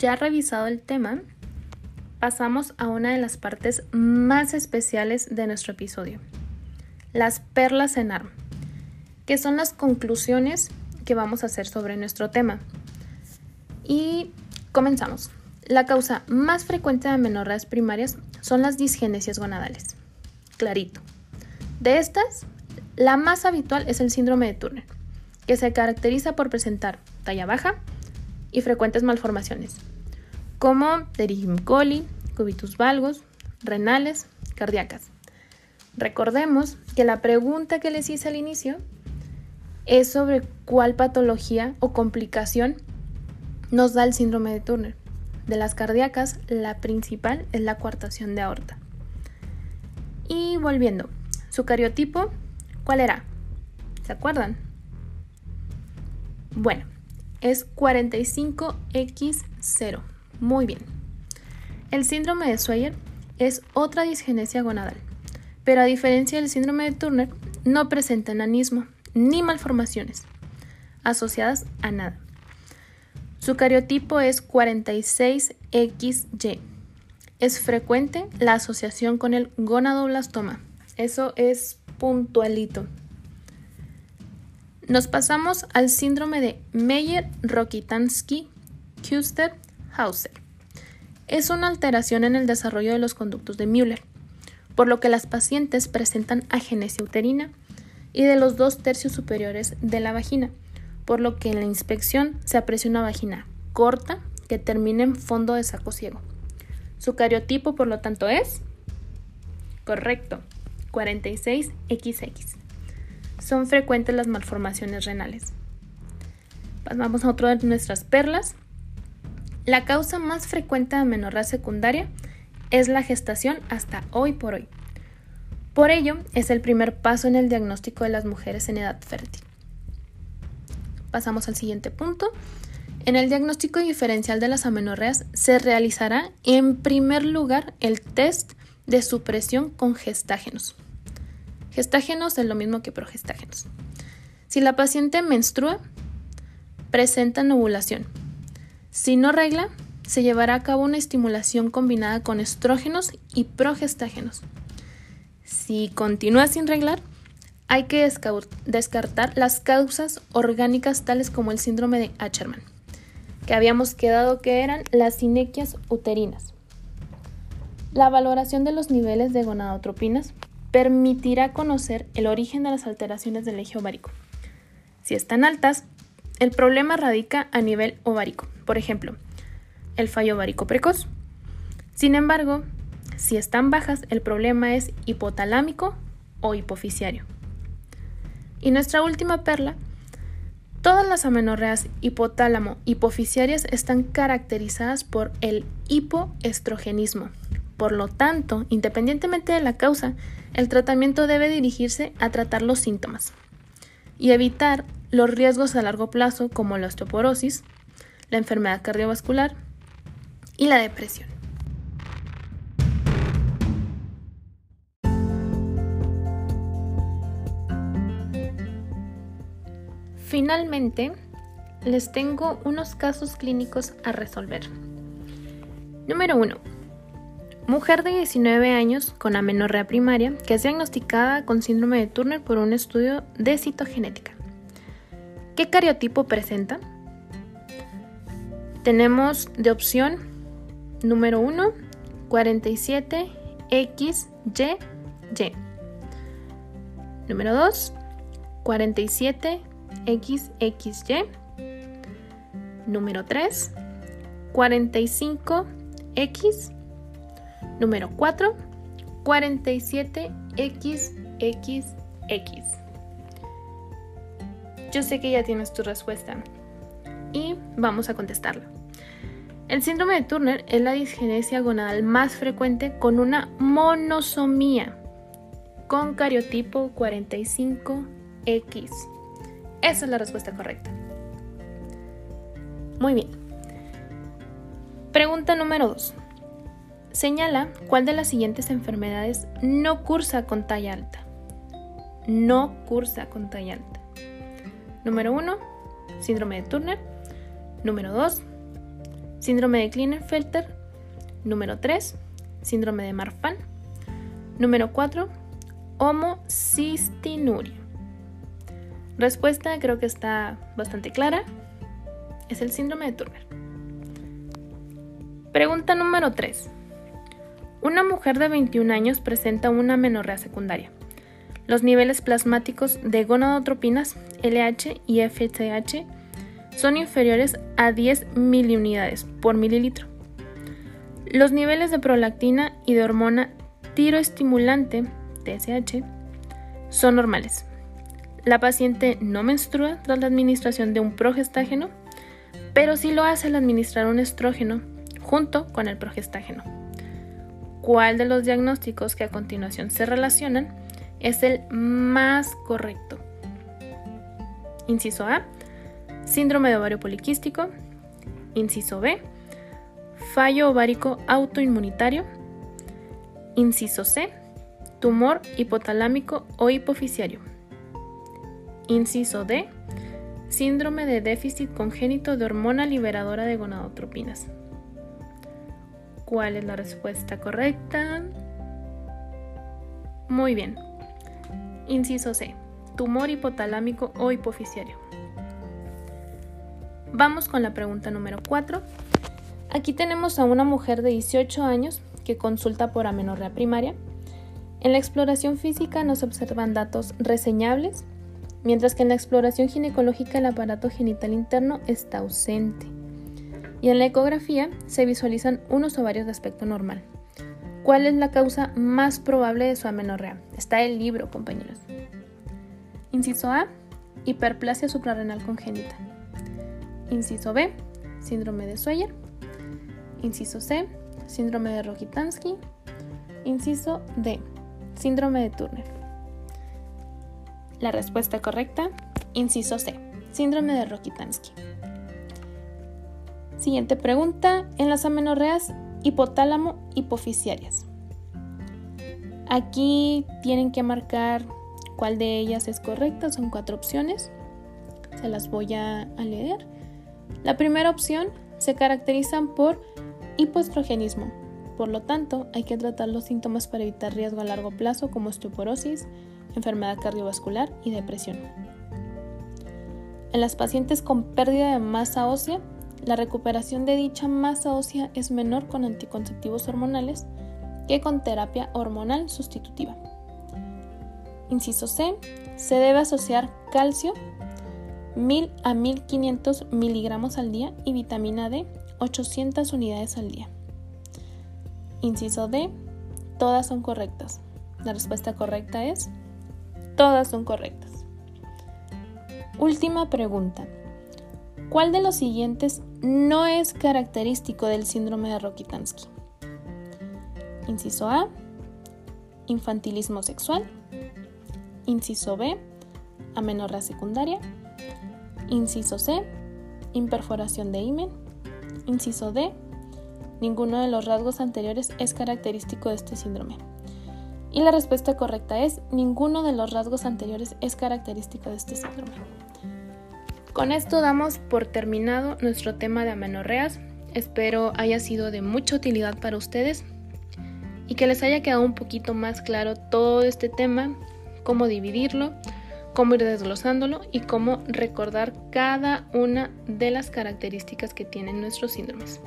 ya revisado el tema, pasamos a una de las partes más especiales de nuestro episodio, las perlas en ARM, que son las conclusiones que vamos a hacer sobre nuestro tema. Y comenzamos. La causa más frecuente de amenorreas primarias son las disgenesias gonadales. Clarito. De estas, la más habitual es el síndrome de Turner, que se caracteriza por presentar talla baja y frecuentes malformaciones, como Derigim coli, cubitus valgus, renales, cardíacas. Recordemos que la pregunta que les hice al inicio es sobre cuál patología o complicación nos da el síndrome de Turner. De las cardíacas, la principal es la coartación de aorta. Y volviendo, su cariotipo, ¿cuál era? ¿Se acuerdan? Bueno, es 45X0. Muy bien. El síndrome de Swyer es otra disgenesia gonadal, pero a diferencia del síndrome de Turner, no presenta enanismo ni malformaciones asociadas a nada. Su cariotipo es 46XY. Es frecuente la asociación con el gonadoblastoma. Eso es puntualito. Nos pasamos al síndrome de Meyer-Rokitansky-Kuster-Hauser. Es una alteración en el desarrollo de los conductos de Müller, por lo que las pacientes presentan agenesia uterina y de los dos tercios superiores de la vagina por lo que en la inspección se aprecia una vagina corta que termina en fondo de saco ciego. Su cariotipo, por lo tanto, es correcto, 46XX. Son frecuentes las malformaciones renales. Pasamos a otro de nuestras perlas. La causa más frecuente de amenorrea secundaria es la gestación hasta hoy por hoy. Por ello, es el primer paso en el diagnóstico de las mujeres en edad fértil. Pasamos al siguiente punto. En el diagnóstico diferencial de las amenorreas se realizará en primer lugar el test de supresión con gestágenos. Gestágenos es lo mismo que progestágenos. Si la paciente menstrua, presenta ovulación. Si no regla, se llevará a cabo una estimulación combinada con estrógenos y progestágenos. Si continúa sin reglar, hay que descartar las causas orgánicas tales como el síndrome de Acherman, que habíamos quedado que eran las inequias uterinas. La valoración de los niveles de gonadotropinas permitirá conocer el origen de las alteraciones del eje ovárico. Si están altas, el problema radica a nivel ovárico, por ejemplo, el fallo ovárico precoz. Sin embargo, si están bajas, el problema es hipotalámico o hipofisiario. Y nuestra última perla, todas las amenorreas hipotálamo hipofisiarias están caracterizadas por el hipoestrogenismo. Por lo tanto, independientemente de la causa, el tratamiento debe dirigirse a tratar los síntomas y evitar los riesgos a largo plazo como la osteoporosis, la enfermedad cardiovascular y la depresión. Finalmente, les tengo unos casos clínicos a resolver. Número 1. Mujer de 19 años con amenorrea primaria que es diagnosticada con síndrome de Turner por un estudio de citogenética. ¿Qué cariotipo presenta? Tenemos de opción número 1 47XYY. Número 2 47 XXY. Número 3, 45X. Número 4, 47XXX. Yo sé que ya tienes tu respuesta y vamos a contestarla. El síndrome de Turner es la disgenesia gonadal más frecuente con una monosomía con cariotipo 45X. Esa es la respuesta correcta. Muy bien. Pregunta número 2. Señala cuál de las siguientes enfermedades no cursa con talla alta. No cursa con talla alta. Número 1, síndrome de Turner. Número 2, síndrome de Klinefelter. Número 3, síndrome de Marfan. Número 4, homocistinuria. Respuesta creo que está bastante clara. Es el síndrome de Turner. Pregunta número 3. Una mujer de 21 años presenta una menorrea secundaria. Los niveles plasmáticos de gonadotropinas LH y FSH son inferiores a 10 miliunidades por mililitro. Los niveles de prolactina y de hormona tiroestimulante TSH son normales. La paciente no menstrua tras la administración de un progestágeno, pero sí lo hace al administrar un estrógeno junto con el progestágeno. ¿Cuál de los diagnósticos que a continuación se relacionan es el más correcto? Inciso A, síndrome de ovario poliquístico. Inciso B, fallo ovárico autoinmunitario. Inciso C, tumor hipotalámico o hipofisiario. Inciso D. Síndrome de déficit congénito de hormona liberadora de gonadotropinas. ¿Cuál es la respuesta correcta? Muy bien. Inciso C. Tumor hipotalámico o hipofisiario. Vamos con la pregunta número 4. Aquí tenemos a una mujer de 18 años que consulta por amenorrea primaria. En la exploración física nos observan datos reseñables mientras que en la exploración ginecológica el aparato genital interno está ausente. Y en la ecografía se visualizan unos ovarios de aspecto normal. ¿Cuál es la causa más probable de su amenorrea? Está el libro, compañeros. Inciso A, hiperplasia suprarrenal congénita. Inciso B, síndrome de Sawyer. Inciso C, síndrome de Rokitansky. Inciso D, síndrome de Turner. La respuesta correcta, inciso C, síndrome de Rokitansky. Siguiente pregunta, en las amenorreas hipotálamo hipofisiarias. Aquí tienen que marcar cuál de ellas es correcta, son cuatro opciones. Se las voy a, leer. La primera opción se caracterizan por hipoestrogenismo. Por lo tanto, hay que tratar los síntomas para evitar riesgo a largo plazo como osteoporosis, enfermedad cardiovascular y depresión. En las pacientes con pérdida de masa ósea, la recuperación de dicha masa ósea es menor con anticonceptivos hormonales que con terapia hormonal sustitutiva. Inciso C. Se debe asociar calcio 1000 a 1500 miligramos al día y vitamina D 800 unidades al día. Inciso D. Todas son correctas. La respuesta correcta es Todas son correctas. Última pregunta. ¿Cuál de los siguientes no es característico del síndrome de Rokitansky? Inciso A, infantilismo sexual. Inciso B, amenorrea secundaria. Inciso C, imperforación de himen. Inciso D, ninguno de los rasgos anteriores es característico de este síndrome. Y la respuesta correcta es, ninguno de los rasgos anteriores es característico de este síndrome. Con esto damos por terminado nuestro tema de amenorreas. Espero haya sido de mucha utilidad para ustedes y que les haya quedado un poquito más claro todo este tema, cómo dividirlo, cómo ir desglosándolo y cómo recordar cada una de las características que tienen nuestros síndromes.